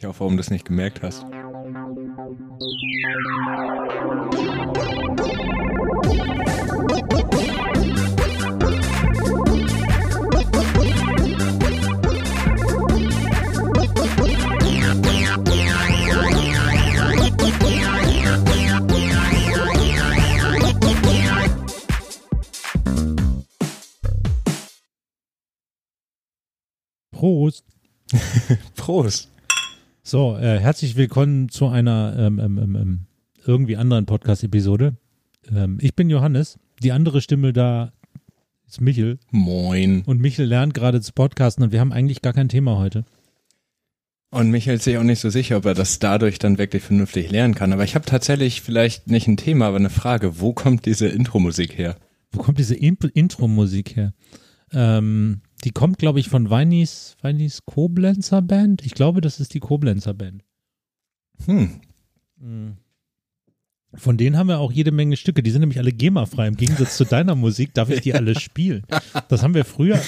Ich hoffe, warum du es nicht gemerkt hast. Prost. Prost. So, äh, herzlich willkommen zu einer ähm, ähm, ähm, ähm irgendwie anderen Podcast-Episode. Ähm, ich bin Johannes. Die andere Stimme da ist Michel. Moin. Und Michel lernt gerade zu podcasten und wir haben eigentlich gar kein Thema heute. Und Michael ist sich auch nicht so sicher, ob er das dadurch dann wirklich vernünftig lernen kann. Aber ich habe tatsächlich vielleicht nicht ein Thema, aber eine Frage. Wo kommt diese Intro-Musik her? Wo kommt diese In Intro-Musik her? Ähm, die kommt, glaube ich, von Weinis, Weinis Koblenzer Band. Ich glaube, das ist die Koblenzer Band. Hm. Von denen haben wir auch jede Menge Stücke. Die sind nämlich alle GEMA-frei. Im Gegensatz zu deiner Musik darf ich die alle spielen. Das haben wir früher.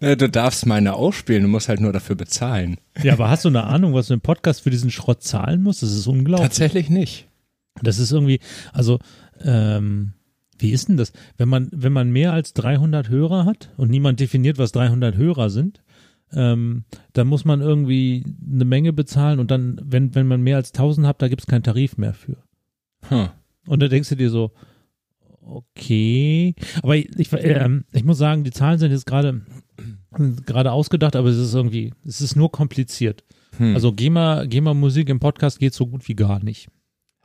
Du darfst meine ausspielen, du musst halt nur dafür bezahlen. Ja, aber hast du eine Ahnung, was du im Podcast für diesen Schrott zahlen musst? Das ist unglaublich. Tatsächlich nicht. Das ist irgendwie, also, ähm, wie ist denn das? Wenn man, wenn man mehr als 300 Hörer hat und niemand definiert, was 300 Hörer sind, ähm, dann muss man irgendwie eine Menge bezahlen und dann, wenn, wenn man mehr als 1000 hat, da gibt es keinen Tarif mehr für. Hm. Und da denkst du dir so, okay. Aber ich, ich, ähm, ich muss sagen, die Zahlen sind jetzt gerade gerade ausgedacht, aber es ist irgendwie, es ist nur kompliziert. Hm. Also GEMA, GEMA Musik im Podcast geht so gut wie gar nicht.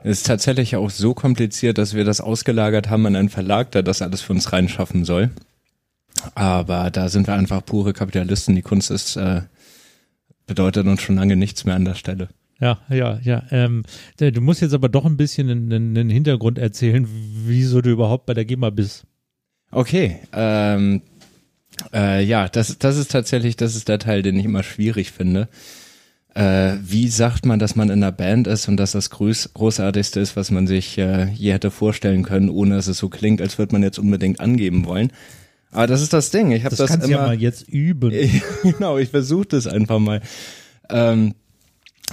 Es ist tatsächlich auch so kompliziert, dass wir das ausgelagert haben an einen Verlag, der das alles für uns reinschaffen soll. Aber da sind wir einfach pure Kapitalisten. Die Kunst ist, äh, bedeutet uns schon lange nichts mehr an der Stelle. Ja, ja, ja. Ähm, du musst jetzt aber doch ein bisschen einen, einen Hintergrund erzählen, wieso du überhaupt bei der GEMA bist. Okay, ähm, äh, ja, das, das ist tatsächlich, das ist der Teil, den ich immer schwierig finde. Äh, wie sagt man, dass man in einer Band ist und dass das Groß, Großartigste ist, was man sich äh, je hätte vorstellen können, ohne dass es so klingt, als würde man jetzt unbedingt angeben wollen. Aber das ist das Ding. Ich habe Das, das, immer. ja mal jetzt üben. genau, ich versuche das einfach mal. Ähm,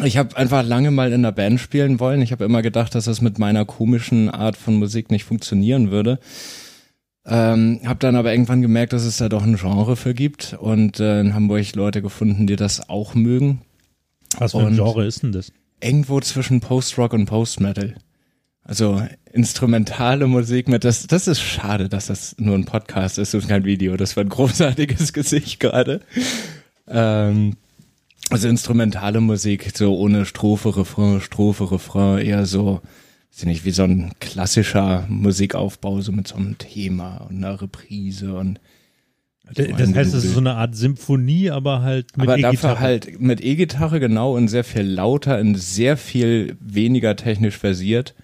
ich habe einfach lange mal in einer Band spielen wollen. Ich habe immer gedacht, dass das mit meiner komischen Art von Musik nicht funktionieren würde. Ähm, habe dann aber irgendwann gemerkt, dass es da doch ein Genre für gibt und äh, in Hamburg Leute gefunden, die das auch mögen. Was für ein Genre ist denn das? Irgendwo zwischen Post-Rock und Post-Metal. Also instrumentale Musik mit das, das ist schade, dass das nur ein Podcast ist und kein Video. Das war ein großartiges Gesicht gerade. Ähm, also instrumentale Musik, so ohne Strophe, Refrain, Strophe, Refrain, eher so, weiß ich nicht, wie so ein klassischer Musikaufbau, so mit so einem Thema und einer Reprise und Das heißt, es ist so eine Art Symphonie, aber halt mit aber E-Gitarre. dafür halt mit E-Gitarre genau und sehr viel lauter und sehr viel weniger technisch versiert.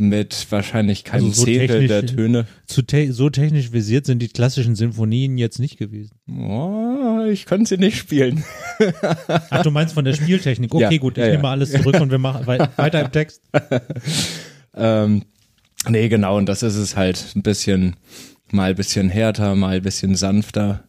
Mit wahrscheinlich keinem Also so Zehntel der Töne. Zu te so technisch versiert sind die klassischen Sinfonien jetzt nicht gewesen. Oh, ich konnte sie nicht spielen. Ach, du meinst von der Spieltechnik. Okay, Ja, gut, ich ja, ja. nehme alles zurück und wir machen wei weiter im Text. Ähm, nee, genau, und das ist es halt ein bisschen, mal ein bisschen härter, mal ein bisschen sanfter.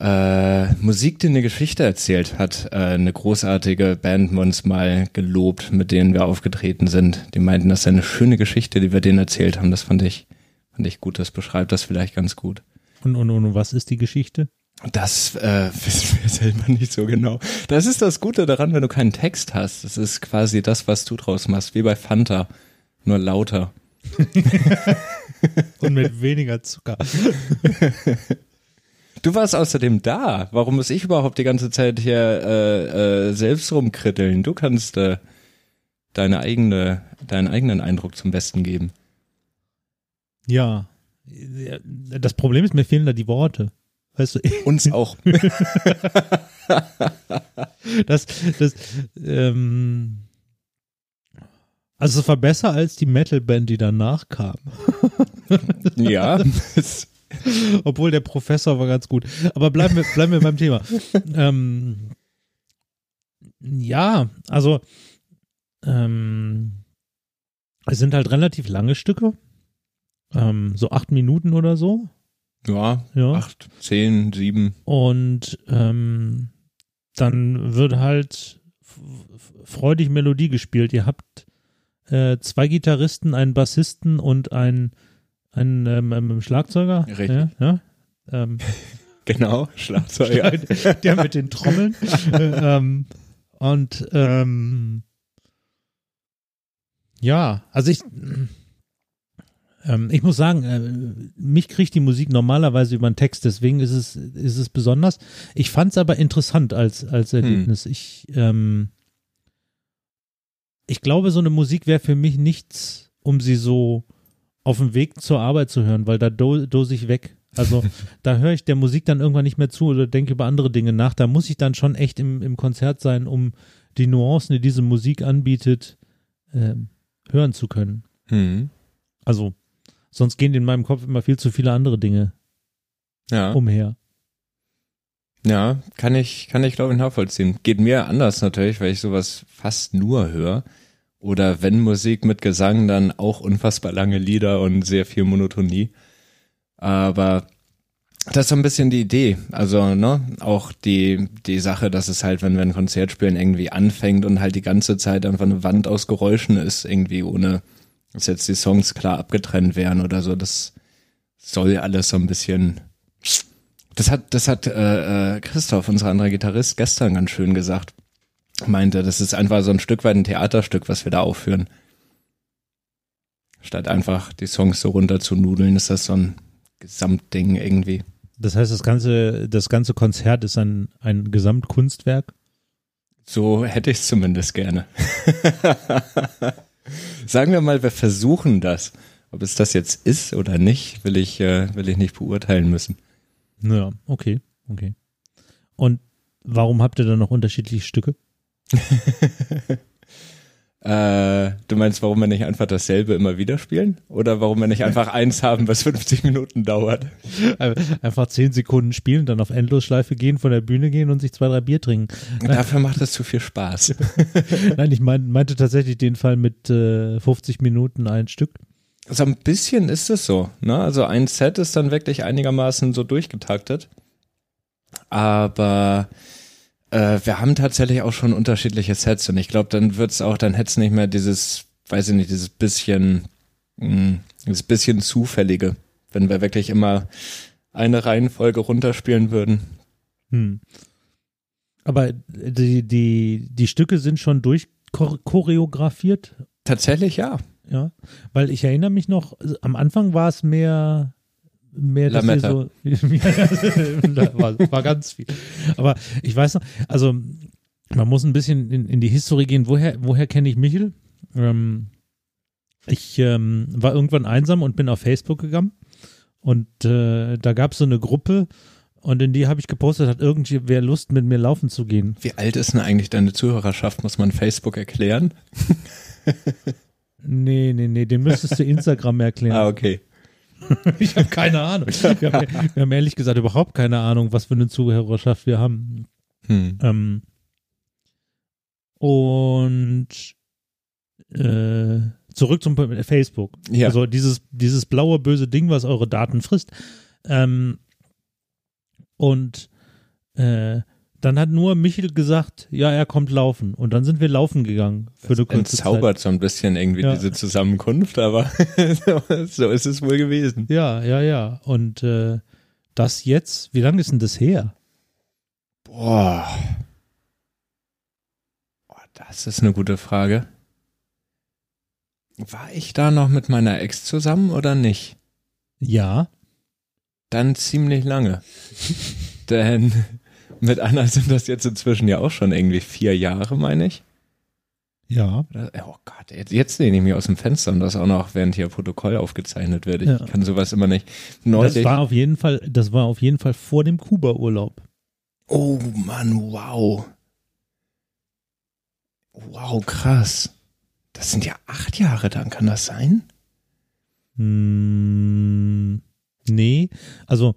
Äh, Musik, die eine Geschichte erzählt, hat äh, eine großartige Band uns mal gelobt, mit denen wir aufgetreten sind. Die meinten, das sei eine schöne Geschichte, die wir denen erzählt haben. Das fand ich, fand ich gut. Das beschreibt das vielleicht ganz gut. Und, und, und was ist die Geschichte? Das äh, wissen wir selber nicht so genau. Das ist das Gute daran, wenn du keinen Text hast. Das ist quasi das, was du draus machst, wie bei Fanta, nur lauter. Und mit weniger Zucker. Du warst außerdem da. Warum muss ich überhaupt die ganze Zeit hier äh, äh, selbst rumkritteln? Du kannst äh, deine eigene, deinen eigenen Eindruck zum Besten geben. Ja. Das Problem ist, mir fehlen da die Worte. Weißt du, Uns auch. das, das, ähm, also es war besser als die Metalband, die danach kam. ja. Obwohl der Professor war ganz gut. Aber bleiben wir, bleiben wir beim Thema. Ähm, ja, also ähm, es sind halt relativ lange Stücke. Ähm, so acht Minuten oder so. ja, Ja. acht, zehn, sieben. Und ähm, dann wird halt freudig Melodie gespielt. Ihr habt äh, zwei Gitarristen, einen Bassisten und einen, einen ähm, ähm Schlagzeuger. Richtig. Ja, ja. Ähm, genau, Schlagzeuger. der mit den Trommeln. äh, ähm, und ähm, ja, also ich ähm, ich muss sagen, äh, mich kriegt die Musik normalerweise über den Text, deswegen ist es, ist es besonders. Ich fand es aber interessant als, als Erlebnis. Hm. Ich, ähm, ich glaube, so eine Musik wäre für mich nichts, um sie so auf dem Weg zur Arbeit zu hören, weil da do, dose ich weg. Also da höre ich der Musik dann irgendwann nicht mehr zu oder denke über andere Dinge nach. Da muss ich dann schon echt im, im Konzert sein, um die Nuancen, die diese Musik anbietet, äh, hören zu können. Hm. Also Sonst gehen in meinem Kopf immer viel zu viele andere Dinge ja. umher. Ja, kann ich, kann ich glaube ich nachvollziehen. Geht mir anders natürlich, weil ich sowas fast nur höre. Oder wenn Musik mit Gesang, dann auch unfassbar lange Lieder und sehr viel Monotonie. Aber das ist so ein bisschen die Idee. Also, ne, auch die, die Sache, dass es halt, wenn wir ein Konzert spielen, irgendwie anfängt und halt die ganze Zeit einfach eine Wand aus Geräuschen ist, irgendwie ohne, dass jetzt die Songs klar abgetrennt wären oder so. Das soll alles so ein bisschen. Das hat, das hat äh, äh, Christoph, unser anderer Gitarrist, gestern ganz schön gesagt. Meinte, das ist einfach so ein Stück weit ein Theaterstück, was wir da aufführen. Statt einfach die Songs so runter zu nudeln, ist das so ein Gesamtding irgendwie. Das heißt, das ganze, das ganze Konzert ist ein, ein Gesamtkunstwerk? So hätte ich es zumindest gerne. Sagen wir mal, wir versuchen das. Ob es das jetzt ist oder nicht, will ich, äh, will ich nicht beurteilen müssen. Ja, okay, okay. Und warum habt ihr dann noch unterschiedliche Stücke? äh, du meinst, warum wir nicht einfach dasselbe immer wieder spielen? Oder warum wir nicht einfach eins haben, was 50 Minuten dauert? Einfach 10 Sekunden spielen, dann auf Endlosschleife gehen, von der Bühne gehen und sich zwei, drei Bier trinken. Dafür macht das zu viel Spaß. Nein, ich mein, meinte tatsächlich den Fall mit äh, 50 Minuten ein Stück. So ein bisschen ist es so. Ne? Also ein Set ist dann wirklich einigermaßen so durchgetaktet. Aber äh, wir haben tatsächlich auch schon unterschiedliche Sets und ich glaube, dann wird's auch, dann hätte es nicht mehr dieses, weiß ich nicht, dieses bisschen, mh, hm, dieses bisschen zufällige, wenn wir wirklich immer eine Reihenfolge runterspielen würden. Hm. Aber die, die, die Stücke sind schon durchchoreografiert? Tatsächlich ja. Ja, weil ich erinnere mich noch, am Anfang war es mehr mehr dass Lametta. so war, war ganz viel. Aber ich weiß noch, also man muss ein bisschen in, in die Historie gehen. Woher, woher kenne ich Michel? Ähm, ich ähm, war irgendwann einsam und bin auf Facebook gegangen und äh, da gab es so eine Gruppe und in die habe ich gepostet, hat irgendwer Lust mit mir laufen zu gehen. Wie alt ist denn eigentlich deine Zuhörerschaft? Muss man Facebook erklären? nee, nee, nee, den müsstest du Instagram erklären. Ah, okay. ich habe keine Ahnung. Wir haben, wir haben, ehrlich gesagt überhaupt keine Ahnung, was für eine Zuhörerschaft wir haben. Hm. Ähm, und äh, zurück zum Facebook. Ja. Also dieses, dieses blaue böse Ding, was eure Daten frisst. Ähm, und äh, dann hat nur Michel gesagt, ja, er kommt laufen. Und dann sind wir laufen gegangen für das eine kurze entzaubert Zeit. so ein bisschen irgendwie ja. diese Zusammenkunft, aber so ist es wohl gewesen. Ja, ja, ja. Und äh, das jetzt, wie lange ist denn das her? Boah. Boah, das ist eine gute Frage. War ich da noch mit meiner Ex zusammen oder nicht? Ja. Dann ziemlich lange. Denn mit Anna sind das jetzt inzwischen ja auch schon irgendwie vier Jahre, meine ich. Ja. Oh Gott, jetzt, jetzt lehne ich mich aus dem Fenster und das auch noch, während hier Protokoll aufgezeichnet wird. Ich ja. kann sowas immer nicht. Neulich, das war auf jeden Fall, das war auf jeden Fall vor dem Kuba-Urlaub. Oh Mann, wow. Wow, krass. Das sind ja acht Jahre dann, kann das sein? Hm, nee, also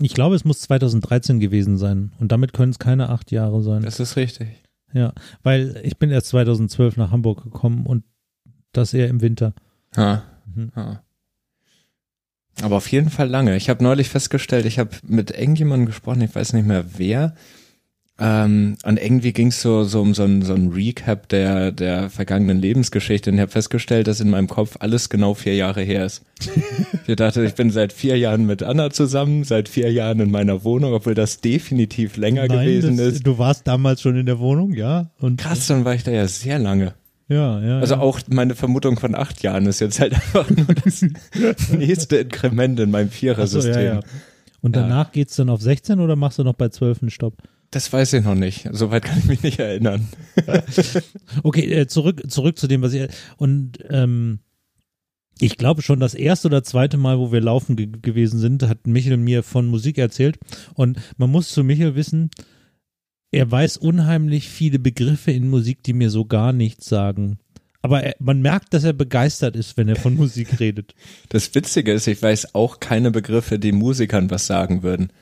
ich glaube, es muss 2013 gewesen sein. Und damit können es keine acht Jahre sein. Das ist richtig. Ja, weil ich bin erst 2012 nach Hamburg gekommen und das eher im Winter. Ha. Mhm. ha. Aber auf jeden Fall lange. Ich habe neulich festgestellt, ich habe mit irgendjemandem gesprochen, ich weiß nicht mehr wer, Ähm, und irgendwie ging es so, so um so ein, so ein Recap der, der vergangenen Lebensgeschichte. Und ich habe festgestellt, dass in meinem Kopf alles genau vier Jahre her ist. ich dachte, ich bin seit vier Jahren mit Anna zusammen, seit vier Jahren in meiner Wohnung, obwohl das definitiv länger Nein, gewesen das, ist. Du warst damals schon in der Wohnung, ja? Und Krass, dann war ich da ja sehr lange. Ja, ja. Also ja. auch meine Vermutung von acht Jahren ist jetzt halt einfach nur das nächste Inkrement in meinem Ach so, Vierersystem. ja, ja. Und danach geht's dann auf 16 oder machst du noch bei 12 einen Stopp? Das weiß ich noch nicht. Soweit kann ich mich nicht erinnern. Okay, äh, zurück, zurück zu dem, was ich. Und ähm, ich glaube schon, das erste oder zweite Mal, wo wir laufen ge gewesen sind, hat Michel mir von Musik erzählt. Und man muss zu Michel wissen, er weiß unheimlich viele Begriffe in Musik, die mir so gar nichts sagen. Aber er, man merkt, dass er begeistert ist, wenn er von Musik redet. Das Witzige ist, ich weiß auch keine Begriffe, die Musikern was sagen würden.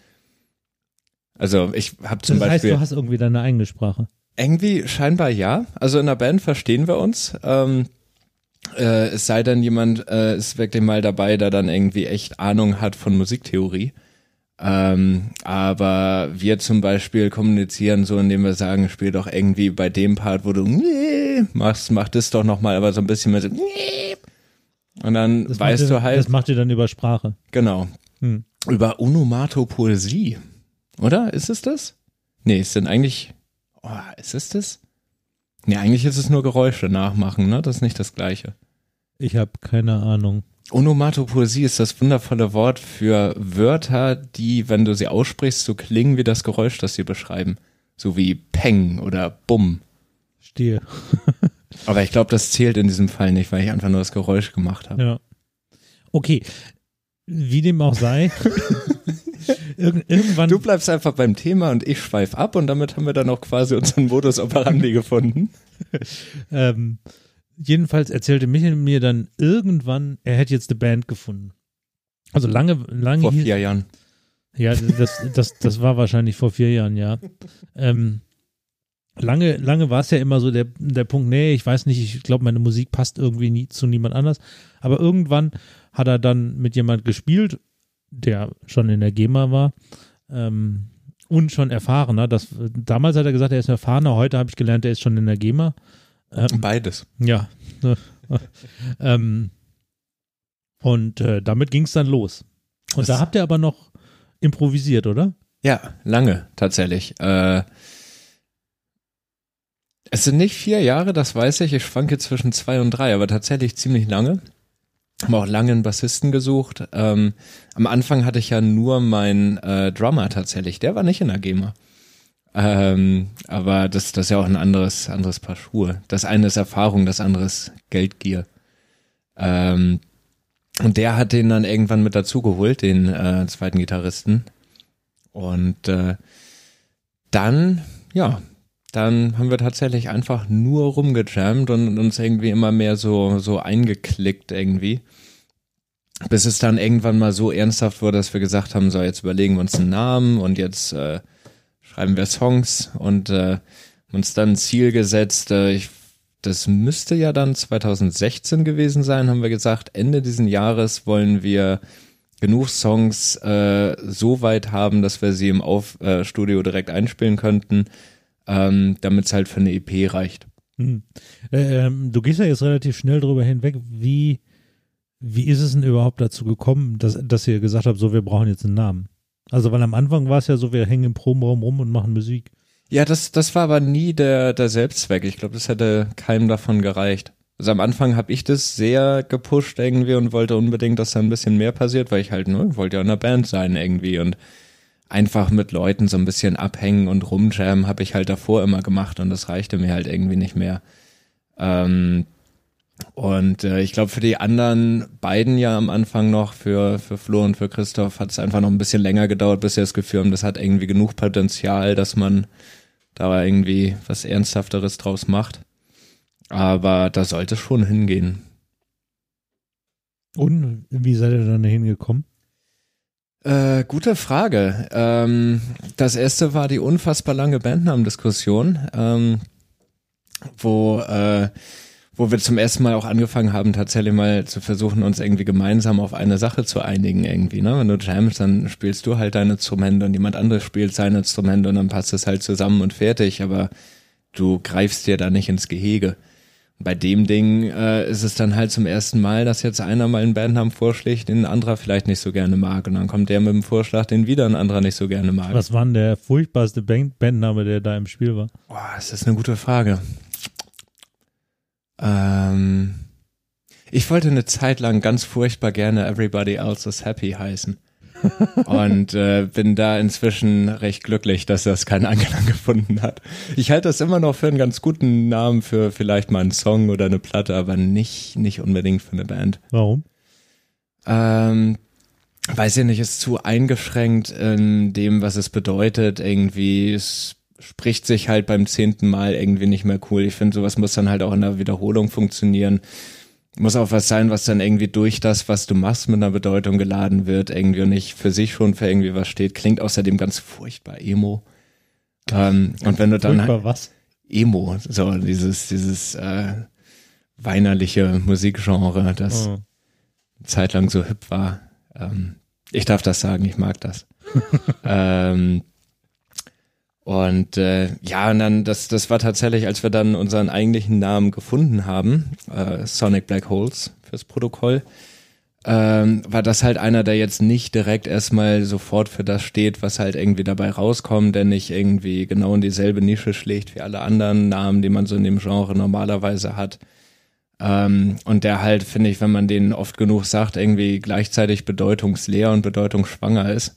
Also ich habe zum das heißt, Beispiel du hast irgendwie deine eigene Sprache. irgendwie scheinbar ja. Also in der Band verstehen wir uns. Ähm, äh, es sei denn, jemand äh, ist wirklich mal dabei, der dann irgendwie echt Ahnung hat von Musiktheorie. Ähm, aber wir zum Beispiel kommunizieren so, indem wir sagen, spiel doch irgendwie bei dem Part, wo du machst, mach das doch nochmal, aber so ein bisschen mehr so und dann Das weißt ihr, du halt, Das macht ihr dann über Sprache. genau, Hm. über Onomatopoesie, oder? Ist es das? Nee, es sind eigentlich, oh, ist es das? Nee, eigentlich ist es nur Geräusche nachmachen, ne? Das ist nicht das Gleiche. Ich habe keine Ahnung. Onomatopoesie ist das wundervolle Wort für Wörter, die, wenn du sie aussprichst, so klingen wie das Geräusch, das sie beschreiben. So wie Peng oder Bumm. Stehe. Aber ich glaube, das zählt in diesem Fall nicht, weil ich einfach nur das Geräusch gemacht habe. Ja. Okay. Wie dem auch sei. Irg irgendwann. Du bleibst einfach beim Thema und ich schweif ab und damit haben wir dann auch quasi unseren Modus operandi gefunden. Ähm, jedenfalls erzählte Michael mir dann irgendwann, er hätte jetzt eine Band gefunden. Also lange, lange Vor vier Jahren. Ja, das, das, das war wahrscheinlich vor vier Jahren, ja. Ähm, lange, lange war es ja immer so der, der Punkt, nee, ich weiß nicht, ich glaube, meine Musik passt irgendwie nie zu niemand anders. Aber irgendwann hat er dann mit jemand gespielt, der schon in der GEMA war ähm, und schon erfahrener. Das, damals hat er gesagt, er ist erfahrener, heute habe ich gelernt, er ist schon in der GEMA. Ähm, Beides. ja. ähm, und äh, damit ging es dann los. Und Das- da habt ihr aber noch improvisiert, oder? Ja, lange tatsächlich. Äh, es sind nicht vier Jahre, das weiß ich. Ich schwanke zwischen zwei und drei, aber tatsächlich ziemlich lange. Haben auch lange einen Bassisten gesucht. Ähm, am Anfang hatte ich ja nur meinen äh, Drummer tatsächlich. Der war nicht in der GEMA. Ähm, aber das, das ist ja auch ein anderes, anderes Paar Schuhe. Das eine ist Erfahrung, das andere ist Geldgier. Ähm, und der hat den dann irgendwann mit dazugeholt, den äh, zweiten Gitarristen. Und äh, dann, ja, dann haben wir tatsächlich einfach nur rumgejammt und uns irgendwie immer mehr so, so eingeklickt irgendwie. Bis es dann irgendwann mal so ernsthaft wurde, dass wir gesagt haben, so jetzt überlegen wir uns einen Namen und jetzt äh, schreiben wir Songs und äh, uns dann ein Ziel gesetzt. Äh, ich, das müsste ja dann 2016 gewesen sein, haben wir gesagt, Ende diesen Jahres wollen wir genug Songs äh, so weit haben, dass wir sie im Auf äh, Studio direkt einspielen könnten, ähm, damit es halt für eine EP reicht. Hm. Äh, Ähm, du gehst ja jetzt relativ schnell drüber hinweg. Wie, wie ist es denn überhaupt dazu gekommen, dass, dass ihr gesagt habt, so, wir brauchen jetzt einen Namen? Also, weil am Anfang war es ja so, wir hängen im Probenraum rum und machen Musik. Ja, das, das war aber nie der, der Selbstzweck. Ich glaube, das hätte keinem davon gereicht. Also am Anfang habe ich das sehr gepusht irgendwie und wollte unbedingt, dass da ein bisschen mehr passiert, weil ich halt, ne, wollte ja in einer Band sein irgendwie und einfach mit Leuten so ein bisschen abhängen und rumjammen habe ich halt davor immer gemacht und das reichte mir halt irgendwie nicht mehr. Ähm, und äh, ich glaube, für die anderen beiden ja am Anfang noch, für, für Flo und für Christoph, hat es einfach noch ein bisschen länger gedauert, bis sie das Gefühl haben, das hat irgendwie genug Potenzial, dass man da irgendwie was Ernsthafteres draus macht. Aber da sollte schon hingehen. Und wie seid ihr dann dahin gekommen? Äh, gute Frage. Ähm, das erste war die unfassbar lange Bandnamendiskussion, ähm, wo, äh, wo wir zum ersten Mal auch angefangen haben, tatsächlich mal zu versuchen, uns irgendwie gemeinsam auf eine Sache zu einigen irgendwie. Ne? Wenn du jamst, dann spielst du halt dein Instrument und jemand anderes spielt sein Instrument und dann passt es halt zusammen und fertig, aber du greifst dir da nicht ins Gehege. Bei dem Ding äh, ist es dann halt zum ersten Mal, dass jetzt einer mal einen Bandnamen vorschlägt, den ein anderer vielleicht nicht so gerne mag. Und dann kommt der mit dem Vorschlag, den wieder ein anderer nicht so gerne mag. Was war denn der furchtbarste Band Bandname, der da im Spiel war? Boah, das ist eine gute Frage. Ähm, ich wollte eine Zeit lang ganz furchtbar gerne Everybody Else is Happy heißen. Und äh, bin da inzwischen recht glücklich, dass das keinen Anklang gefunden hat. Ich halte das immer noch für einen ganz guten Namen für vielleicht mal einen Song oder eine Platte, aber nicht, nicht unbedingt für eine Band. Warum? Ähm, weiß ich nicht, ist zu eingeschränkt in dem, was es bedeutet. Irgendwie, es spricht sich halt beim zehnten Mal irgendwie nicht mehr cool. Ich finde, sowas muss dann halt auch in der Wiederholung funktionieren. Muss auch was sein, was dann irgendwie durch das, was du machst, mit einer Bedeutung geladen wird, irgendwie und nicht für sich schon für irgendwie was steht. Klingt außerdem ganz furchtbar emo. Ähm, und wenn du dann Furchtbar was? Emo, so dieses, dieses äh, weinerliche Musikgenre, das Oh. eine Zeit lang so hip war. Ähm, ich darf das sagen, ich mag das. ähm, und äh, ja, und dann, das, das war tatsächlich, als wir dann unseren eigentlichen Namen gefunden haben, äh, Sonic Black Holes fürs Protokoll, ähm, war das halt einer, der jetzt nicht direkt erstmal sofort für das steht, was halt irgendwie dabei rauskommt, der nicht irgendwie genau in dieselbe Nische schlägt wie alle anderen Namen, die man so in dem Genre normalerweise hat. Ähm, und der halt, finde ich, wenn man den oft genug sagt, irgendwie gleichzeitig bedeutungsleer und bedeutungsschwanger ist.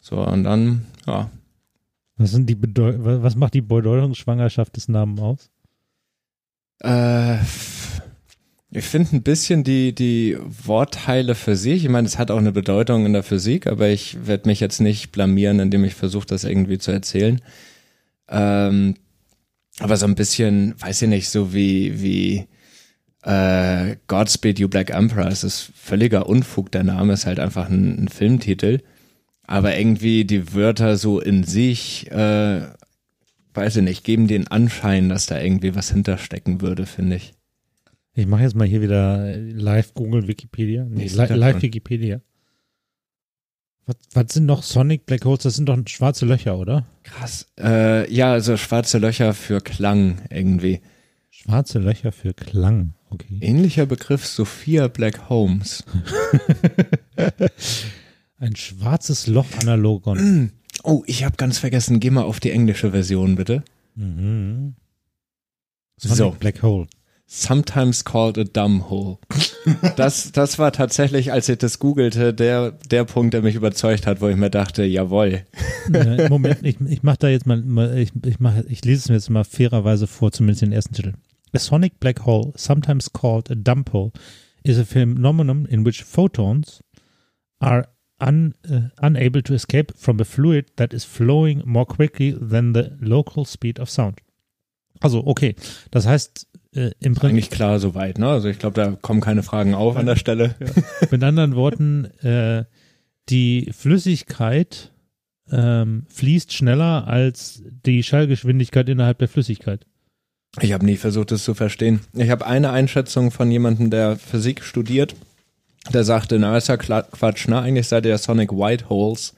So, und dann, ja, Was sind die Bedeu wa- was macht die Bedeutungsschwangerschaft des Namens aus? Äh, ich finde ein bisschen die, die Wortteile für sich. Ich meine, es hat auch eine Bedeutung in der Physik, aber ich werde mich jetzt nicht blamieren, indem ich versuche, das irgendwie zu erzählen. Ähm, aber so ein bisschen, weiß ich nicht, so wie, wie äh, Godspeed You Black Emperor. Es ist völliger Unfug, der Name ist halt einfach ein, ein Filmtitel. Aber irgendwie die Wörter so in sich, äh, weiß ich nicht, geben den Anschein, dass da irgendwie was hinterstecken würde, finde ich. Ich mache jetzt mal hier wieder live Google Wikipedia. Nee, li live. Wikipedia. Was, was sind noch Sonic Black Holes? Das sind doch schwarze Löcher, oder? Krass. Äh, ja, also schwarze Löcher für Klang irgendwie. Schwarze Löcher für Klang. Okay. Ähnlicher Begriff Sophia Black Holmes. Ein schwarzes Loch-Analogon. Oh, ich habe ganz vergessen, geh mal auf die englische Version bitte. Mhm. Sonic So. Black Hole. Sometimes called a dumb hole. Das, das war tatsächlich, als ich das googelte, der, der Punkt, der mich überzeugt hat, wo ich mir dachte, jawohl. Äh, Moment, ich, ich mache da jetzt mal, mal ich, ich, mach, ich lese es mir jetzt mal fairerweise vor, zumindest den ersten Titel. A sonic black hole, sometimes called a dump hole, is a phenomenon in which photons are un, uh, unable to escape from a fluid that is flowing more quickly than the local speed of sound. Also, okay. Das heißt, äh, im Prinzip, Eigentlich klar soweit, ne? Also ich glaube, da kommen keine Fragen auf an der Stelle. mit anderen Worten, äh, die Flüssigkeit ähm, fließt schneller als die Schallgeschwindigkeit innerhalb der Flüssigkeit. Ich habe nie versucht, es zu verstehen. Ich habe eine Einschätzung von jemandem, der Physik studiert, der sagte, na, ist ja Quatsch, ne? Eigentlich seid ihr Sonic White Holes.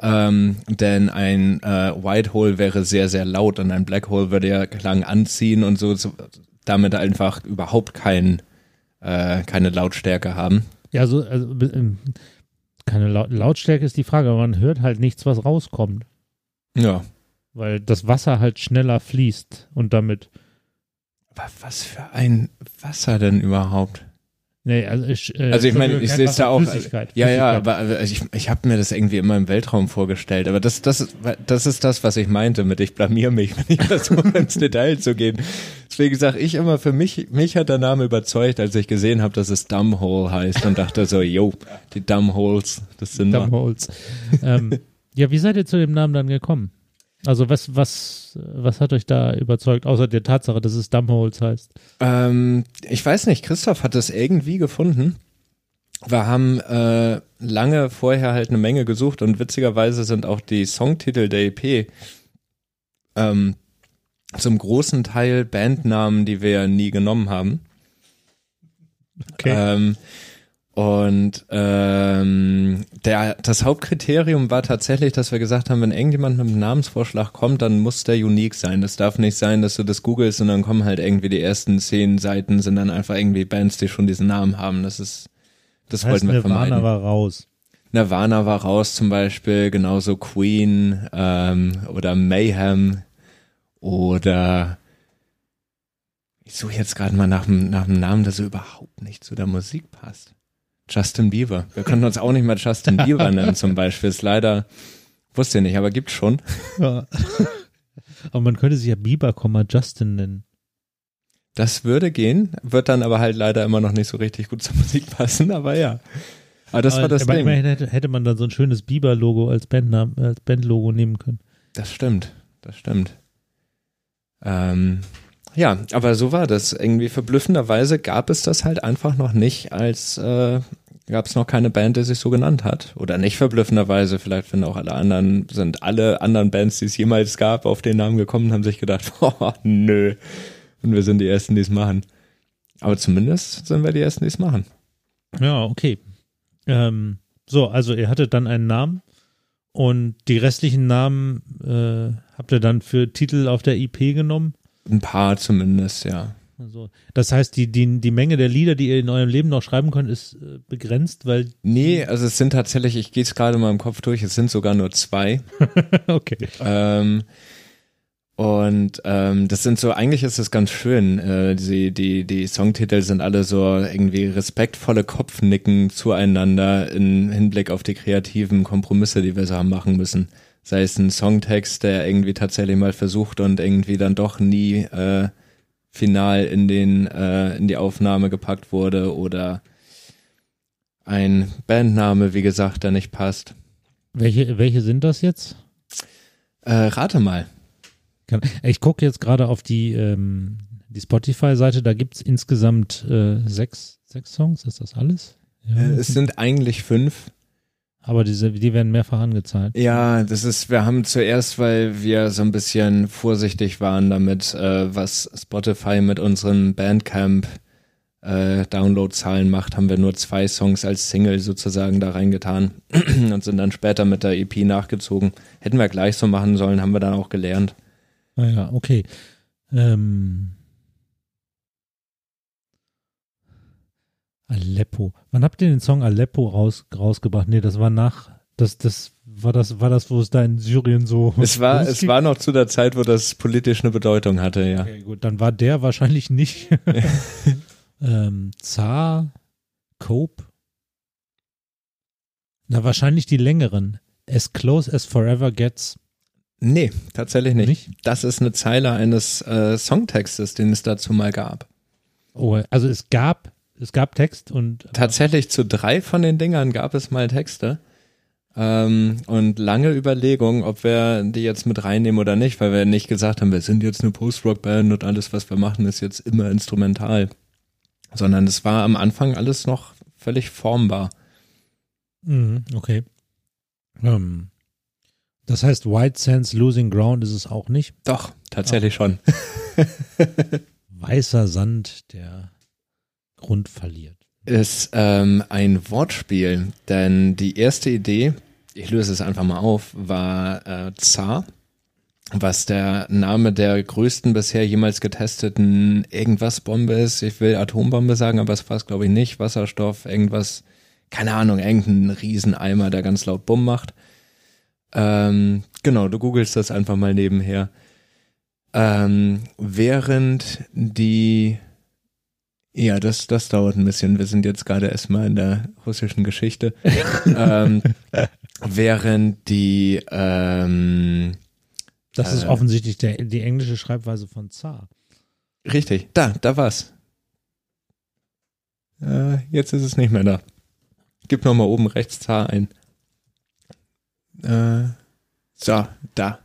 Ähm, denn ein äh, White Hole wäre sehr, sehr laut und ein Black Hole würde ja Klang anziehen und so, so damit einfach überhaupt kein, äh, keine Lautstärke haben. Ja, also, also ähm, keine Laut Lautstärke ist die Frage, aber man hört halt nichts, was rauskommt, Ja. weil das Wasser halt schneller fließt und damit. Aber was für ein Wasser denn überhaupt? Nee, also ich, äh, Also ich meine, ich sehe es da auch. Flüssigkeit, Ja, ja, Flüssigkeit. aber also ich, ich habe mir das irgendwie immer im Weltraum vorgestellt. Aber das, das, ist, das ist das, was ich meinte mit ich blamier mich, wenn ich versuche ins Detail zu gehen. Deswegen sage ich immer, für mich, mich hat der Name überzeugt, als ich gesehen habe, dass es Dumbhole heißt und dachte so, yo, die Dumbholes, das sind. Dumbholes. ähm, ja, wie seid ihr zu dem Namen dann gekommen? Also was, was, was hat euch da überzeugt, außer der Tatsache, dass es Dumbholes heißt? Ähm, ich weiß nicht, Christoph hat das irgendwie gefunden. Wir haben äh, lange vorher halt eine Menge gesucht und witzigerweise sind auch die Songtitel der EP ähm, zum großen Teil Bandnamen, die wir ja nie genommen haben. Okay. Ähm, und ähm, der, das Hauptkriterium war tatsächlich, dass wir gesagt haben, wenn irgendjemand mit einem Namensvorschlag kommt, dann muss der unique sein. Das darf nicht sein, dass du das googelst und dann kommen halt irgendwie die ersten zehn Seiten, sind dann einfach irgendwie Bands, die schon diesen Namen haben. Das ist, das, heißt, wollten wir Nirvana vermeiden. war raus. Nirvana war raus zum Beispiel, genauso Queen ähm, oder Mayhem oder ich suche jetzt gerade mal nach, einem- nach einem Namen, der so überhaupt nicht zu der Musik passt. Justin Bieber. Wir können uns auch nicht mal Justin Bieber nennen zum Beispiel. Ist leider, wusste ich nicht, aber gibt schon. Ja. Aber man könnte sich ja Bieber, Justin nennen. Das würde gehen, wird dann aber halt leider immer noch nicht so richtig gut zur Musik passen, aber ja. Aber das war das aber Ding. immerhin hätte, hätte man dann so ein schönes Bieber-Logo als, Bandname, als Bandlogo nehmen können. Das stimmt, das stimmt. Ähm, ja, aber so war das. Irgendwie verblüffenderweise gab es das halt einfach noch nicht, als äh, gab es noch keine Band, die sich so genannt hat. Oder nicht verblüffenderweise, vielleicht finden auch alle anderen, sind alle anderen Bands, die es jemals gab, auf den Namen gekommen haben sich gedacht, oh, nö. Und wir sind die Ersten, die es machen. Aber zumindest sind wir die Ersten, die es machen. Ja, okay. Ähm, so, also ihr hattet dann einen Namen und die restlichen Namen äh, habt ihr dann für Titel auf der IP genommen. Ein paar zumindest, ja. Also, das heißt, die, die, die Menge der Lieder, die ihr in eurem Leben noch schreiben könnt, ist äh, begrenzt, weil. Nee, also es sind tatsächlich, ich gehe es gerade mal im Kopf durch, es sind sogar nur zwei. okay. Ähm, und ähm, das sind so, eigentlich ist es ganz schön. Äh, die, die, die Songtitel sind alle so irgendwie respektvolle Kopfnicken zueinander im Hinblick auf die kreativen Kompromisse, die wir so haben machen müssen. Sei es ein Songtext, der irgendwie tatsächlich mal versucht und irgendwie dann doch nie äh, final in den äh, in die Aufnahme gepackt wurde oder ein Bandname, wie gesagt, der nicht passt. Welche, welche sind das jetzt? Äh, rate mal. Ich gucke jetzt gerade auf die, ähm, die Spotify-Seite, da gibt es insgesamt äh, sechs, sechs Songs, ist das alles? Ja, Äh, es sind eigentlich fünf. Aber diese, die werden mehrfach angezeigt. Ja, das ist, wir haben zuerst, weil wir so ein bisschen vorsichtig waren damit, äh, was Spotify mit unseren Bandcamp äh, Downloadzahlen macht, haben wir nur zwei Songs als Single sozusagen da reingetan und sind dann später mit der EP nachgezogen. Hätten wir gleich so machen sollen, haben wir dann auch gelernt. Ah ja, okay. Ähm, Aleppo. Wann habt ihr den Song Aleppo raus, rausgebracht? Nee, das war nach, das, das, war das, war das, wo es da in Syrien so. Es war, es losging? war noch zu der Zeit, wo das politisch eine Bedeutung hatte, ja. Okay, gut, dann war der wahrscheinlich nicht. ähm, Zar, Cope. Na, wahrscheinlich die längeren. As close as forever gets. Nee, tatsächlich nicht. Nicht? Das ist eine Zeile eines äh, Songtextes, den es dazu mal gab. Oh, also es gab, es gab Text und Tatsächlich zu drei von den Dingern gab es mal Texte. Ähm, und lange Überlegung, ob wir die jetzt mit reinnehmen oder nicht, weil wir nicht gesagt haben, wir sind jetzt eine Post-Rock-Band und alles, was wir machen, ist jetzt immer instrumental. Sondern es war am Anfang alles noch völlig formbar. Mhm, okay. Ähm, das heißt, White Sands Losing Ground ist es auch nicht. Doch, tatsächlich schon. Weißer Sand, der Grund verliert. Ist ähm, ein Wortspiel, denn die erste Idee, ich löse es einfach mal auf, war äh, Zar, was der Name der größten bisher jemals getesteten irgendwas-Bombe ist. Ich will Atombombe sagen, aber es passt glaube ich nicht. Wasserstoff, irgendwas, keine Ahnung, irgendein Rieseneimer, der ganz laut Bumm macht. Ähm, genau, du googelst das einfach mal nebenher. Ähm, während die, ja, das, das dauert ein bisschen. Wir sind jetzt gerade erstmal in der russischen Geschichte. ähm, während die, ähm, Das ist Äh. offensichtlich der, die englische Schreibweise von Zar. richtig, da, da war's. Äh, jetzt ist es nicht mehr da. Gib noch mal oben rechts Zar ein. Äh, so, da.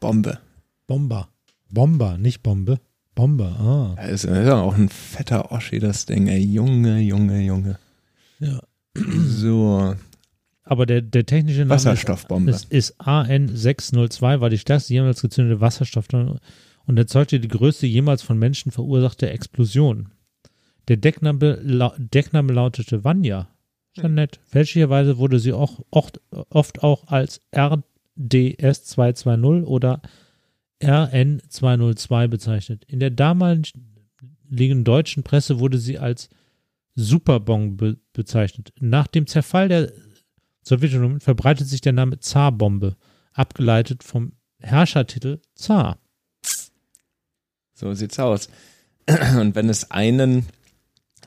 Bombe. Bomber. Bomber, nicht Bombe. Bomber, ah. Da ist, ja auch ein fetter Oschi, das Ding, ey. Junge, Junge, Junge. Ja. So, Aber der, der technische Name Wasserstoffbombe. ist, ist AN602, war die stärkste jemals gezündete Wasserstoff. Und erzeugte die größte jemals von Menschen verursachte Explosion. Der Deckname, lau Deckname lautete Vanya. Schon nett. Fälschlicherweise wurde sie auch oft, oft auch als RDS 220 oder RN 202 bezeichnet. In der damaligen deutschen Presse wurde sie als Superbong be bezeichnet. Nach dem Zerfall der Sowjetunion verbreitet sich der Name Zarbombe, abgeleitet vom Herrschertitel Zar. So sieht's aus. Und wenn es einen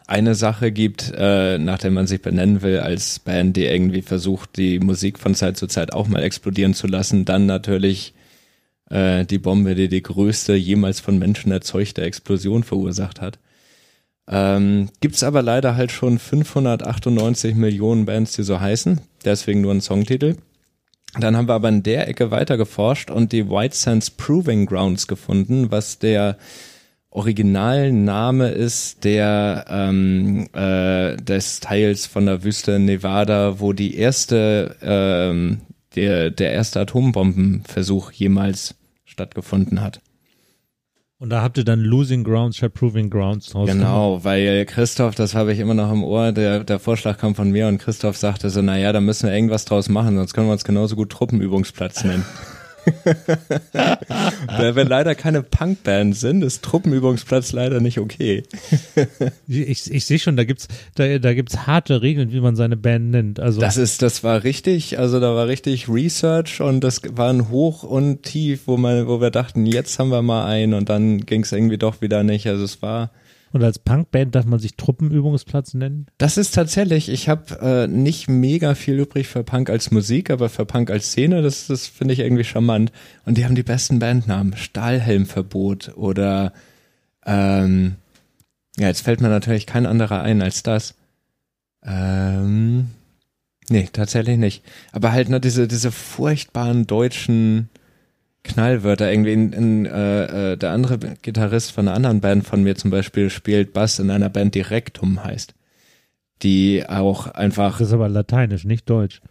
eine Sache gibt, äh, nach der man sich benennen will als Band, die irgendwie versucht, die Musik von Zeit zu Zeit auch mal explodieren zu lassen, dann natürlich äh, die Bombe, die die größte jemals von Menschen erzeugte Explosion verursacht hat. Ähm, gibt's aber leider halt schon 598 Millionen Bands, die so heißen, deswegen nur ein Songtitel. Dann haben wir aber in der Ecke weiter geforscht und die White Sands Proving Grounds gefunden, was der Originalname ist der ähm, äh, des Teils von der Wüste Nevada, wo die erste ähm, der der erste Atombombenversuch jemals stattgefunden hat. Und da habt ihr dann Losing Grounds statt Proving Grounds draus Genau, gemacht. weil Christoph, das habe ich immer noch im Ohr, der, der Vorschlag kam von mir und Christoph sagte so, naja, da müssen wir irgendwas draus machen, sonst können wir uns genauso gut Truppenübungsplatz nennen. da wir leider keine Punkband sind, ist Truppenübungsplatz leider nicht okay. ich, ich sehe schon, da gibt's da, da gibt's harte Regeln, wie man seine Band nennt. Also das ist, das war richtig, also da war richtig Research und das waren hoch und tief, wo man, wo wir dachten, jetzt haben wir mal einen und dann ging es irgendwie doch wieder nicht. Also es war und als Punkband darf man sich Truppenübungsplatz nennen? Das ist tatsächlich, ich habe äh, nicht mega viel übrig für Punk als Musik, aber für Punk als Szene, das, das finde ich irgendwie charmant. Und die haben die besten Bandnamen. Stahlhelmverbot oder ähm, ja, jetzt fällt mir natürlich kein anderer ein als das. Ähm, nee, tatsächlich nicht. Aber halt nur diese, diese furchtbaren deutschen Knallwörter. Irgendwie in, in, äh, äh, der andere Gitarrist von einer anderen Band von mir zum Beispiel spielt Bass in einer Band, die Rektum heißt. Die auch einfach. Das ist aber lateinisch, nicht deutsch.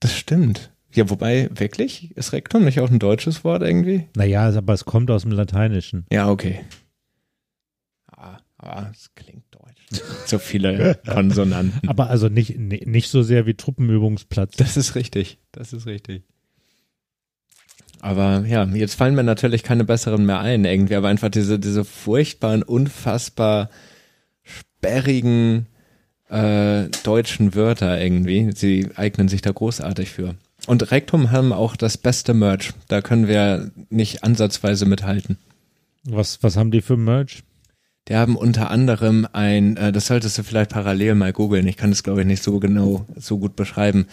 Das stimmt. Ja, wobei, wirklich? Ist Rektum nicht auch ein deutsches Wort irgendwie? Naja, aber es kommt aus dem Lateinischen. Ja, okay. Ah, aber es klingt deutsch. so viele Konsonanten. aber also nicht, nicht so sehr wie Truppenübungsplatz. Das ist richtig. Das ist richtig. Aber ja, jetzt fallen mir natürlich keine besseren mehr ein irgendwie, aber einfach diese, diese furchtbaren, unfassbar sperrigen äh, deutschen Wörter irgendwie. Sie eignen sich da großartig für. Und Rektum haben auch das beste Merch. Da können wir nicht ansatzweise mithalten. Was, was haben die für Merch? Die haben unter anderem ein, äh, das solltest du vielleicht parallel mal googeln. Ich kann es glaube ich nicht so genau, so gut beschreiben.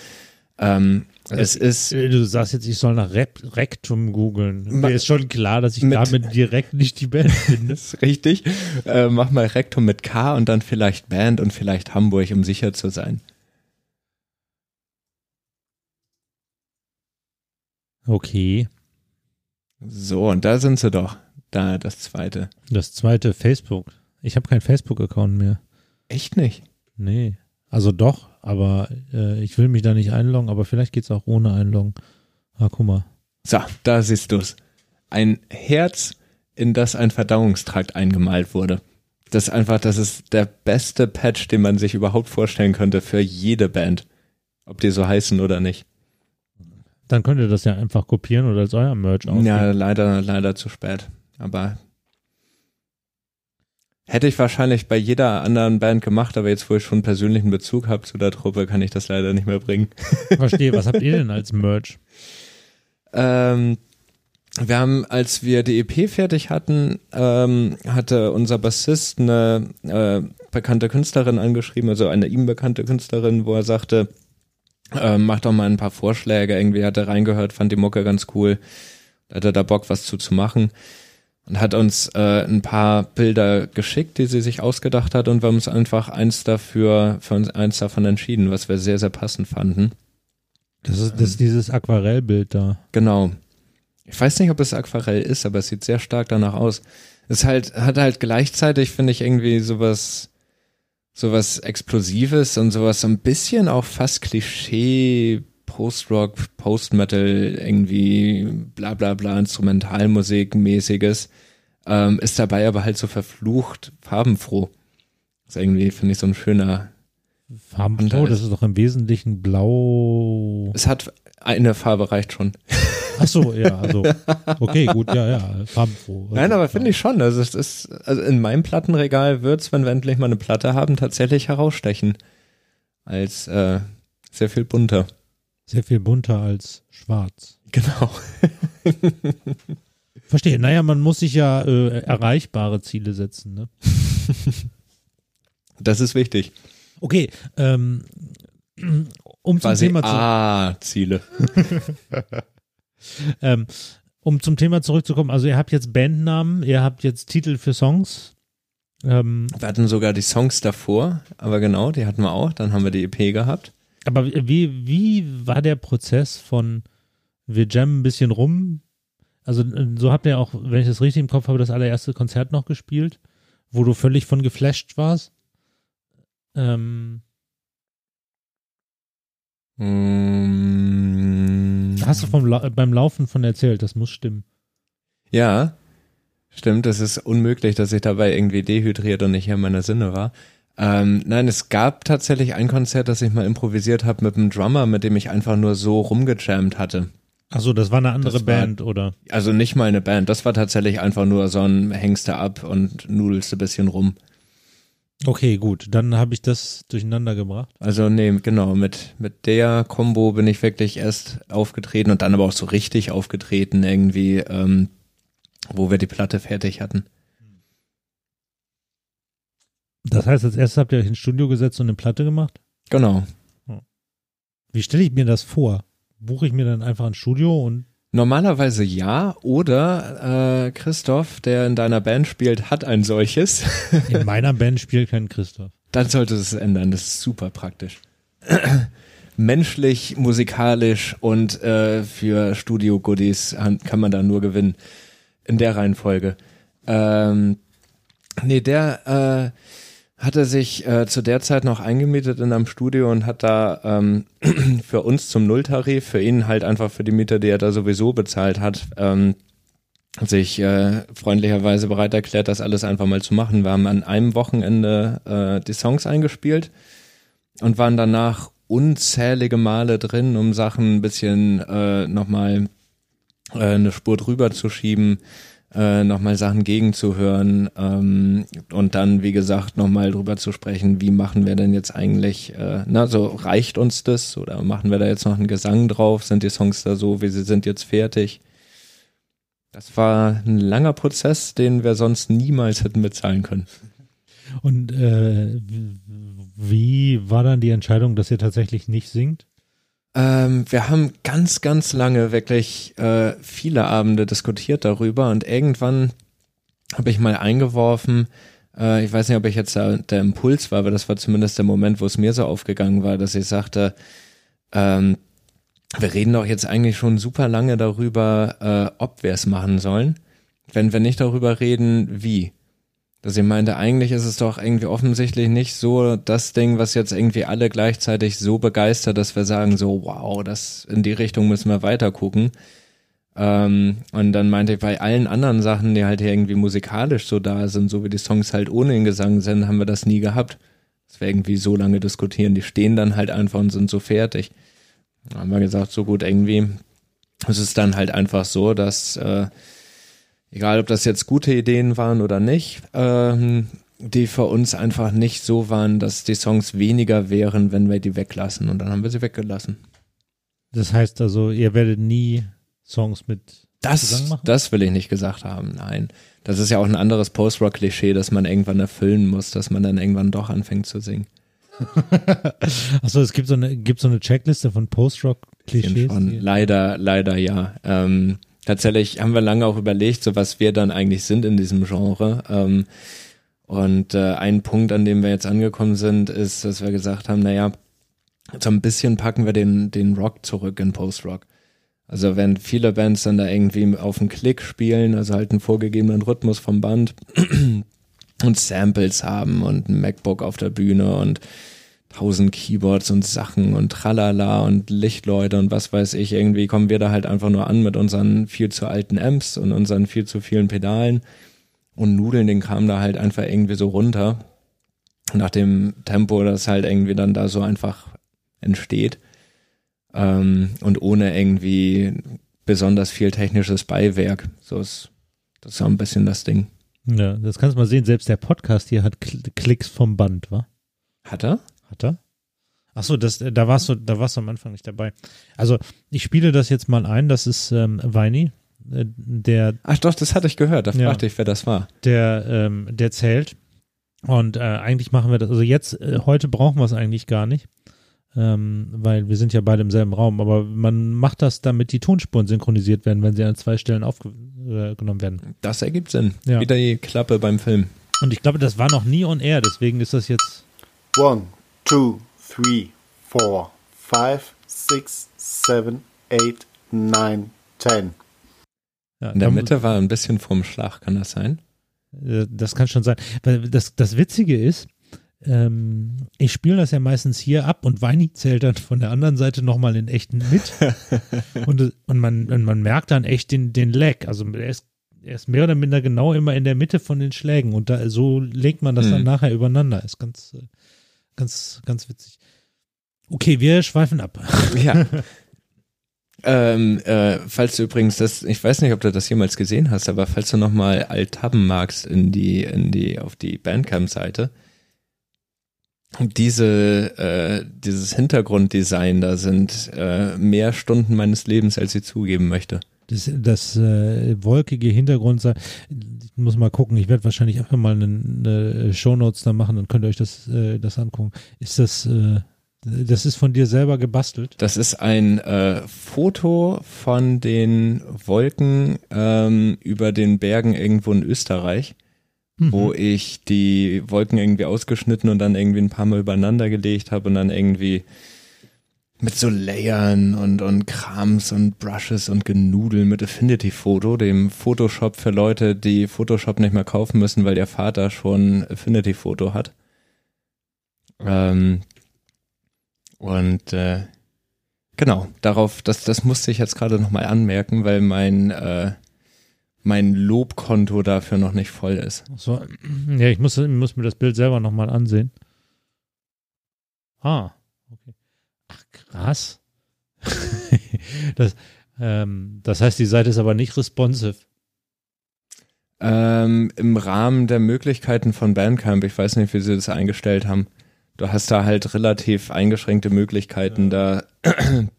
Ähm, es ist. Äh, du sagst jetzt, ich soll nach Rep Rektum googeln. Mir ist schon klar, dass ich damit direkt nicht die Band finde. ist richtig. Äh, mach mal Rektum mit K und dann vielleicht Band und vielleicht Hamburg, um sicher zu sein. Okay. So, und da sind sie doch. Da, das zweite. Das zweite Facebook. Ich habe keinen Facebook-Account mehr. Echt nicht? Nee. Also doch, aber äh, ich will mich da nicht einloggen, aber vielleicht geht es auch ohne Einloggen. Ah, guck mal. So, da siehst du's. Ein Herz, in das ein Verdauungstrakt eingemalt wurde. Das ist einfach, das ist der beste Patch, den man sich überhaupt vorstellen könnte für jede Band. Ob die so heißen oder nicht. Dann könnt ihr das ja einfach kopieren oder als euer Merch ausgeben. Ja, leider, leider zu spät. Aber Hätte ich wahrscheinlich bei jeder anderen Band gemacht, aber jetzt, wo ich schon persönlichen Bezug habe zu der Truppe, kann ich das leider nicht mehr bringen. Verstehe. Was habt ihr denn als Merch? Ähm, wir haben, als wir die EP fertig hatten, ähm, hatte unser Bassist eine äh, bekannte Künstlerin angeschrieben, also eine ihm bekannte Künstlerin, wo er sagte, äh, mach doch mal ein paar Vorschläge. Irgendwie hat er reingehört, fand die Mucke ganz cool, hatte da Bock, was zu, zu machen und hat uns äh, ein paar Bilder geschickt, die sie sich ausgedacht hat und wir haben uns einfach eins dafür, für uns eins davon entschieden, was wir sehr, sehr passend fanden. Das ist, das ist dieses Aquarellbild da. Genau. Ich weiß nicht, ob es Aquarell ist, aber es sieht sehr stark danach aus. Es halt, hat halt gleichzeitig, finde ich, irgendwie sowas, sowas Explosives und sowas so ein bisschen auch fast Klischee Post-Rock, Post-Metal, irgendwie bla bla bla Instrumentalmusik mäßiges. ähm, ist dabei aber halt so verflucht farbenfroh. Das ist irgendwie, finde ich, so ein schöner. Farbenfroh, das ist doch im Wesentlichen blau. Es hat eine Farbe reicht schon. Ach so, ja, also okay, gut, ja, ja, farbenfroh. Nein, aber finde ich schon. Also es ist, also in meinem Plattenregal wird's, wenn wir endlich mal eine Platte haben, tatsächlich herausstechen als äh, sehr viel bunter. Sehr viel bunter als schwarz. Genau. Verstehe. Naja, man muss sich ja äh, erreichbare Ziele setzen. Ne? Das ist wichtig. Okay, ähm, um Quasi zum Thema zu, A-Ziele. ähm, um zum Thema zurückzukommen. Also ihr habt jetzt Bandnamen, ihr habt jetzt Titel für Songs. Ähm, Wir hatten sogar die Songs davor, aber genau, die hatten wir auch. Dann haben wir die EP gehabt. Aber wie, wie war der Prozess von wir jammen ein bisschen rum? Also so habt ihr auch, wenn ich das richtig im Kopf habe, das allererste Konzert noch gespielt, wo du völlig von geflasht warst. Ähm, Mm, hast du vom beim Laufen von erzählt, das muss stimmen. Ja, stimmt. Es ist unmöglich, dass ich dabei irgendwie dehydriert und nicht in meiner Sinne war. Ähm, nein, es gab tatsächlich ein Konzert, das ich mal improvisiert habe mit einem Drummer, mit dem ich einfach nur so rumgejammt hatte. Achso, das war eine andere war- Band, oder? Also nicht mal eine Band, das war tatsächlich einfach nur so ein Hängste ab und nudelst ein bisschen rum. Okay, gut, dann habe ich das durcheinander gebracht. Also nee, genau, mit, mit der Combo bin ich wirklich erst aufgetreten und dann aber auch so richtig aufgetreten irgendwie, ähm, wo wir die Platte fertig hatten. Das heißt, als erstes habt ihr euch ins Studio gesetzt und eine Platte gemacht? Genau. Wie stelle ich mir das vor? Buche ich mir dann einfach ein Studio und Normalerweise ja, oder äh, Christoph, der in deiner Band spielt, hat ein solches. in meiner Band spielt kein Christoph. Dann sollte es ändern, das ist super praktisch. Menschlich, musikalisch und äh, für Studio-Goodies kann man da nur gewinnen. In der Reihenfolge. Ähm, nee, der äh, hatte sich äh, zu der Zeit noch eingemietet in einem Studio und hat da ähm, für uns zum Nulltarif, für ihn halt einfach für die Miete, die er da sowieso bezahlt hat, ähm, sich äh, freundlicherweise bereit erklärt, das alles einfach mal zu machen. Wir haben an einem Wochenende äh, die Songs eingespielt und waren danach unzählige Male drin, um Sachen ein bisschen äh, nochmal äh, eine Spur drüber zu schieben, äh, nochmal Sachen gegenzuhören ähm, und dann, wie gesagt, nochmal drüber zu sprechen, wie machen wir denn jetzt eigentlich, äh, na, so reicht uns das oder machen wir da jetzt noch einen Gesang drauf, sind die Songs da so, wie sie sind jetzt fertig? Das war ein langer Prozess, den wir sonst niemals hätten bezahlen können. Und äh, wie war dann die Entscheidung, dass ihr tatsächlich nicht singt? Ähm, wir haben ganz, ganz lange wirklich äh, viele Abende diskutiert darüber und irgendwann habe ich mal eingeworfen, äh, ich weiß nicht, ob ich jetzt da der Impuls war, aber das war zumindest der Moment, wo es mir so aufgegangen war, dass ich sagte, ähm, wir reden doch jetzt eigentlich schon super lange darüber, äh, ob wir es machen sollen, wenn wir nicht darüber reden, wie. Dass ich meinte, eigentlich ist es doch irgendwie offensichtlich nicht so das Ding, was jetzt irgendwie alle gleichzeitig so begeistert, dass wir sagen so, wow, das in die Richtung müssen wir weiter gucken. Ähm, und dann meinte ich, bei allen anderen Sachen, die halt irgendwie musikalisch so da sind, so wie die Songs halt ohne den Gesang sind, haben wir das nie gehabt. Dass wir irgendwie so lange diskutieren. Die stehen dann halt einfach und sind so fertig. Da haben wir gesagt, so gut, irgendwie es ist dann halt einfach so, dass äh, egal ob das jetzt gute Ideen waren oder nicht, ähm, die für uns einfach nicht so waren, dass die Songs weniger wären, wenn wir die weglassen. Und dann haben wir sie weggelassen. Das heißt also, ihr werdet nie Songs mit Das, das will ich nicht gesagt haben, nein. Das ist ja auch ein anderes Post-Rock-Klischee, dass man irgendwann erfüllen muss, dass man dann irgendwann doch anfängt zu singen. Achso, es gibt so eine, gibt so eine Checkliste von Post-Rock-Klischees. Leider, leider ja. Ähm, tatsächlich haben wir lange auch überlegt, so was wir dann eigentlich sind in diesem Genre. Ähm, und äh, ein Punkt, an dem wir jetzt angekommen sind, ist, dass wir gesagt haben, naja, so ein bisschen packen wir den, den Rock zurück in Post-Rock. Also wenn viele Bands dann da irgendwie auf den Klick spielen, also halt einen vorgegebenen Rhythmus vom Band und Samples haben und ein MacBook auf der Bühne und tausend Keyboards und Sachen und tralala und Lichtleute und was weiß ich, irgendwie kommen wir da halt einfach nur an mit unseren viel zu alten Amps und unseren viel zu vielen Pedalen und nudeln den Kram da halt einfach irgendwie so runter. Nach dem Tempo, das halt irgendwie dann da so einfach entsteht. Ähm, und ohne irgendwie besonders viel technisches Beiwerk. So ist das ist so ein bisschen das Ding. Ja, das kannst du mal sehen. Selbst der Podcast hier hat Kl Klicks vom Band, wa? Hat er? Hat er? Ach so, das, da warst du, da warst du am Anfang nicht dabei. Also ich spiele das jetzt mal ein. Das ist ähm, Weini, äh, der. Ach doch, das hatte ich gehört. Da Ja. fragte ich, wer das war. der, ähm, der zählt. Und äh, eigentlich machen wir das, also jetzt, äh, heute brauchen wir es eigentlich gar nicht, ähm, weil wir sind ja beide im selben Raum, aber man macht das, damit die Tonspuren synchronisiert werden, wenn sie an zwei Stellen aufgenommen werden. Das ergibt Sinn. Ja. Wieder die Klappe beim Film. Und ich glaube, das war noch nie on air, deswegen ist das jetzt, One, two, three, four, five, six, seven, eight, nine, ten. ja, In der Mitte war ein bisschen vorm Schlag, kann das sein? Äh, Das kann schon sein. Weil das, das Witzige ist, ähm, ich spiele das ja meistens hier ab und Weini zählt dann von der anderen Seite nochmal in echten mit. und, und, man, und man merkt dann echt den, den Lag. Also er ist, er ist mehr oder minder genau immer in der Mitte von den Schlägen und da, so legt man das dann Mhm. nachher übereinander. Ist ganz, äh, ganz, ganz witzig. Okay, wir schweifen ab. Ja. ähm, äh, falls du übrigens das, ich weiß nicht, ob du das jemals gesehen hast, aber falls du nochmal Altaben magst in die, in die, auf die Bandcamp-Seite, diese, äh, dieses Hintergrunddesign, da sind äh, mehr Stunden meines Lebens, als ich zugeben möchte. Das, das äh, wolkige Hintergrund, muss mal gucken, ich werde wahrscheinlich einfach mal eine, eine Shownotes da machen, dann könnt ihr euch das, äh, das angucken. Ist das, äh, das ist von dir selber gebastelt? Das ist ein äh, Foto von den Wolken ähm, über den Bergen irgendwo in Österreich. wo ich die Wolken irgendwie ausgeschnitten und dann irgendwie ein paar Mal übereinander gelegt habe und dann irgendwie mit so Layern und, und Krams und Brushes und Genudel mit Affinity Photo, dem Photoshop für Leute, die Photoshop nicht mehr kaufen müssen, weil der Vater schon Affinity Photo hat. Ähm, und äh, genau, darauf, das, das musste ich jetzt gerade nochmal anmerken, weil mein, äh, mein Lobkonto dafür noch nicht voll ist. So, ja, ich muss, muss mir das Bild selber nochmal ansehen. Ah, krass. das, ähm, das heißt, die Seite ist aber nicht responsive. Ähm, Im Rahmen der Möglichkeiten von Bandcamp, ich weiß nicht, wie sie das eingestellt haben. Du hast da halt relativ eingeschränkte Möglichkeiten da.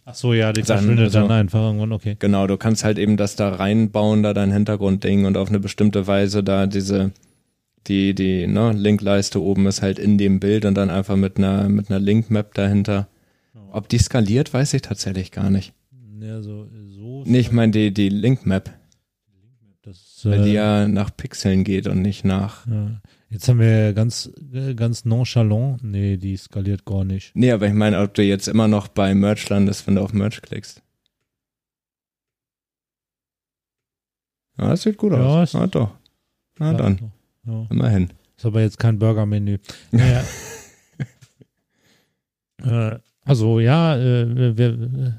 Ach so, ja, die Dann, verschwindet dann also- einfach irgendwann, okay. Genau, du kannst halt eben das da reinbauen, da dein Hintergrundding und auf eine bestimmte Weise da diese, die, die, ne, Linkleiste oben ist halt in dem Bild und dann einfach mit einer, mit einer Linkmap dahinter. Ob die skaliert, weiß ich tatsächlich gar nicht. Ja, so, so Nee, ich meine die, die Linkmap, das, weil die äh, ja nach Pixeln geht und nicht nach. ja. Jetzt haben wir ganz, ganz nonchalant. Nee, die skaliert gar nicht. Nee, aber ich meine, ob du jetzt immer noch bei Merch landest, wenn du auf Merch klickst. Ja, das sieht gut Ja, aus. Ja, doch. Na dann, Ja. immerhin. Ist aber jetzt kein Burgermenü. Naja. äh, also ja, äh, wir, äh,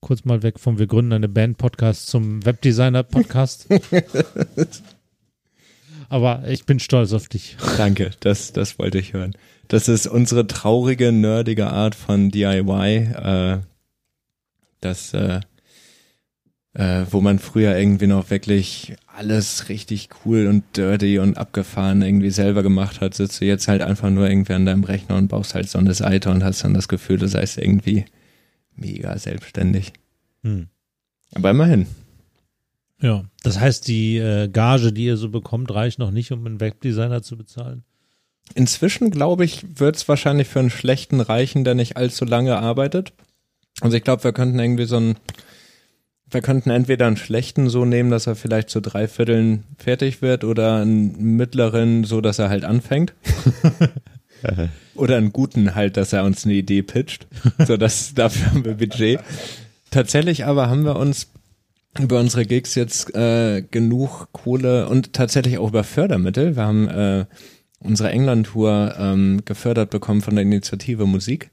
kurz mal weg vom Wir gründen eine Band-Podcast zum Webdesigner-Podcast. aber ich bin stolz auf dich. Danke, das, das wollte ich hören. Das ist unsere traurige, nerdige Art von DIY, äh, das, äh, äh, wo man früher irgendwie noch wirklich alles richtig cool und dirty und abgefahren irgendwie selber gemacht hat, sitzt du jetzt halt einfach nur irgendwie an deinem Rechner und baust halt so eine Seite und hast dann das Gefühl, du seist irgendwie mega selbstständig. Hm. Aber immerhin. Ja, das heißt, die äh, Gage, die ihr so bekommt, reicht noch nicht, um einen Webdesigner zu bezahlen. Inzwischen, glaube ich, wird es wahrscheinlich für einen schlechten reichen, der nicht allzu lange arbeitet. Also ich glaube, wir könnten irgendwie so einen, wir könnten entweder einen schlechten so nehmen, dass er vielleicht zu drei Vierteln fertig wird oder einen mittleren, so dass er halt anfängt. oder einen guten halt, dass er uns eine Idee pitcht. So, das, dafür haben wir Budget. Tatsächlich aber haben wir uns über unsere Gigs jetzt äh, genug Kohle und tatsächlich auch über Fördermittel. Wir haben äh, unsere England-Tour ähm, gefördert bekommen von der Initiative Musik.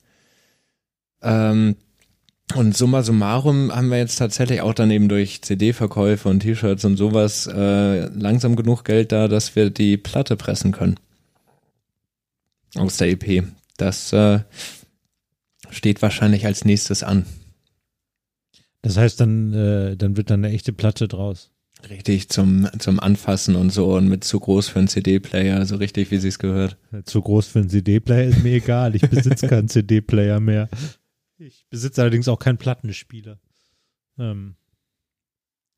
Ähm, Und summa summarum haben wir jetzt tatsächlich auch dann eben durch CD-Verkäufe und T-Shirts und sowas äh, langsam genug Geld da, dass wir die Platte pressen können. Aus der EP. Das äh, steht wahrscheinlich als nächstes an. Das heißt, dann, äh, dann wird dann eine echte Platte draus. Richtig zum, zum Anfassen und so und mit zu groß für einen CD-Player, so richtig, wie sie es gehört. Zu groß für einen CD-Player ist mir egal. Ich besitze keinen CD-Player mehr. Ich besitze allerdings auch keinen Plattenspieler. Ähm,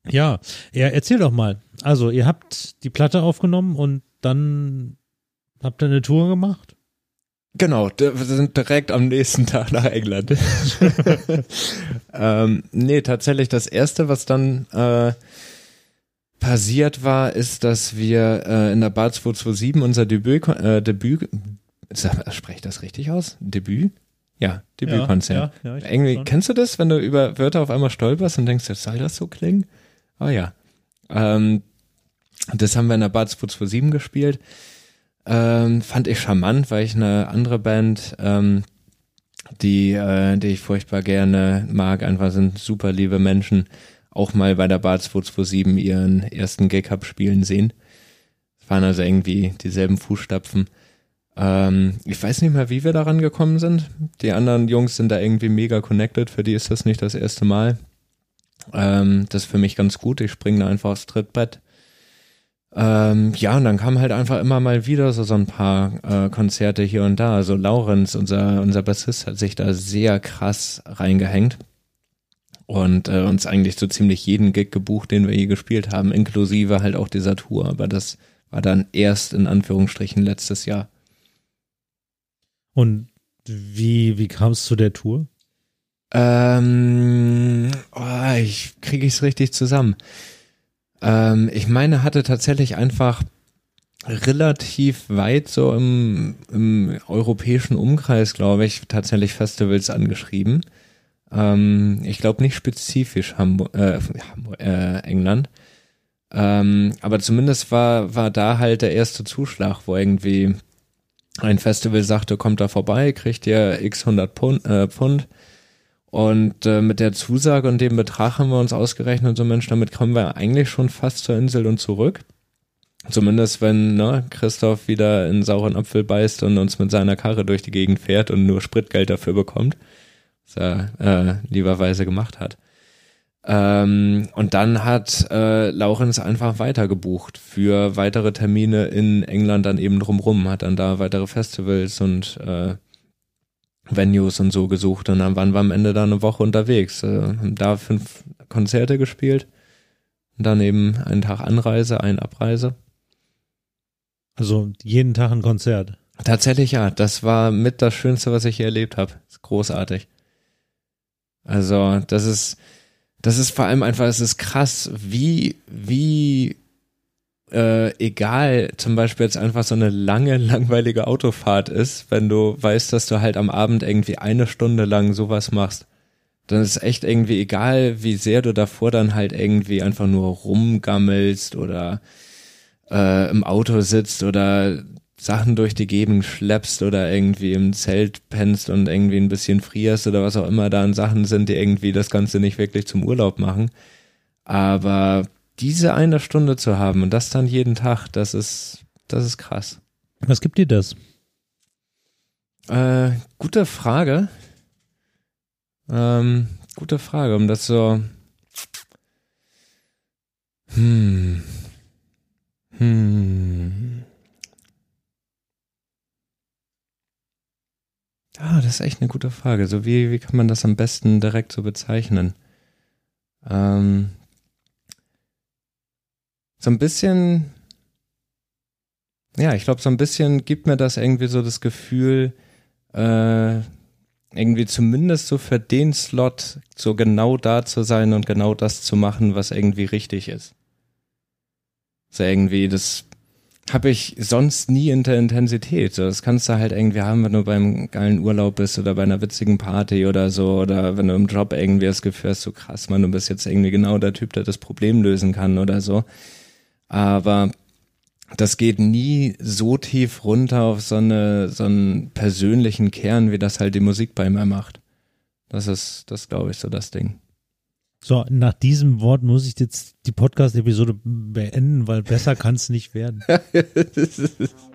ja, ja, erzähl doch mal. Also, ihr habt die Platte aufgenommen und dann habt ihr eine Tour gemacht? Genau, wir sind direkt am nächsten Tag nach England. ähm, nee, tatsächlich das erste, was dann äh, passiert war, ist, dass wir äh, in der Bar 227 unser Debüt, äh, Debüt, spreche ich das richtig aus? Debüt? Ja, Debütkonzert. Ja, ja, ja, Irgendwie, kennst du das, wenn du über Wörter auf einmal stolperst und denkst, soll das so klingen? Oh ja. Ähm, das haben wir in der Bar 227 gespielt. Ähm, fand ich charmant, weil ich eine andere Band, ähm, die, äh, die ich furchtbar gerne mag, einfach sind super liebe Menschen, auch mal bei der Bar 227 ihren ersten Gig hab spielen sehen. Es waren also irgendwie dieselben Fußstapfen. Ähm, ich weiß nicht mehr, wie wir daran gekommen sind. Die anderen Jungs sind da irgendwie mega connected. Für die ist das nicht das erste Mal. Ähm, das ist für mich ganz gut. Ich springe da einfach aufs Trittbrett. Ähm, ja, und dann kam halt einfach immer mal wieder so, so ein paar äh, Konzerte hier und da. Also Laurenz, unser, unser Bassist, hat sich da sehr krass reingehängt und äh, uns eigentlich so ziemlich jeden Gig gebucht, den wir je gespielt haben, inklusive halt auch dieser Tour. Aber das war dann erst in Anführungsstrichen letztes Jahr. Und wie, wie kam es zu der Tour? Ähm, oh, ich kriege es richtig zusammen. Ähm, ich meine, hatte tatsächlich einfach relativ weit so im, im europäischen Umkreis, glaube ich, tatsächlich Festivals angeschrieben. Ähm, ich glaube nicht spezifisch Hamburg, äh, äh, England. Ähm, aber zumindest war, war da halt der erste Zuschlag, wo irgendwie ein Festival sagte, kommt da vorbei, kriegt ihr x 100 Pfund, äh, Pfund. Und äh, mit der Zusage und dem Betrag haben wir uns ausgerechnet, so Mensch, damit kommen wir eigentlich schon fast zur Insel und zurück. Zumindest wenn ne, Christoph wieder in sauren Apfel beißt und uns mit seiner Karre durch die Gegend fährt und nur Spritgeld dafür bekommt, was er äh, lieberweise gemacht hat. Ähm, und dann hat äh, Laurenz einfach weiter gebucht für weitere Termine in England dann eben drumrum, hat dann da weitere Festivals und äh, Venues und so gesucht und dann waren wir am Ende da eine Woche unterwegs, äh, haben da fünf Konzerte gespielt und dann eben einen Tag Anreise, eine Abreise. Also jeden Tag ein Konzert. Tatsächlich ja, das war mit das Schönste, was ich hier erlebt habe. Großartig. Also das ist das ist vor allem einfach, es ist krass, wie, wie äh, egal zum Beispiel jetzt einfach so eine lange, langweilige Autofahrt ist, wenn du weißt, dass du halt am Abend irgendwie eine Stunde lang sowas machst. Dann ist echt irgendwie egal, wie sehr du davor dann halt irgendwie einfach nur rumgammelst oder äh, im Auto sitzt oder Sachen durch die Gegend schleppst oder irgendwie im Zelt pennst und irgendwie ein bisschen frierst oder was auch immer da an Sachen sind, die irgendwie das Ganze nicht wirklich zum Urlaub machen. Aber diese eine Stunde zu haben und das dann jeden Tag, das ist, das ist krass. Was gibt dir das? Äh, gute Frage. Ähm, gute Frage, um das so. Hm. Hm. Ah, das ist echt eine gute Frage. So wie, wie kann man das am besten direkt so bezeichnen? Ähm, so ein bisschen, ja, ich glaube, so ein bisschen gibt mir das irgendwie so das Gefühl, äh, irgendwie zumindest so für den Slot so genau da zu sein und genau das zu machen, was irgendwie richtig ist. So irgendwie, das habe ich sonst nie in der Intensität. Das kannst du halt irgendwie haben, wenn du beim geilen Urlaub bist oder bei einer witzigen Party oder so oder wenn du im Job irgendwie das Gefühl hast, so krass, man, du bist jetzt irgendwie genau der Typ, der das Problem lösen kann oder so. Aber das geht nie so tief runter auf so eine so einen persönlichen Kern, wie das halt die Musik bei mir macht. Das ist, das glaube ich, so das Ding. So, nach diesem Wort muss ich jetzt die Podcast-Episode beenden, weil besser kann es nicht werden.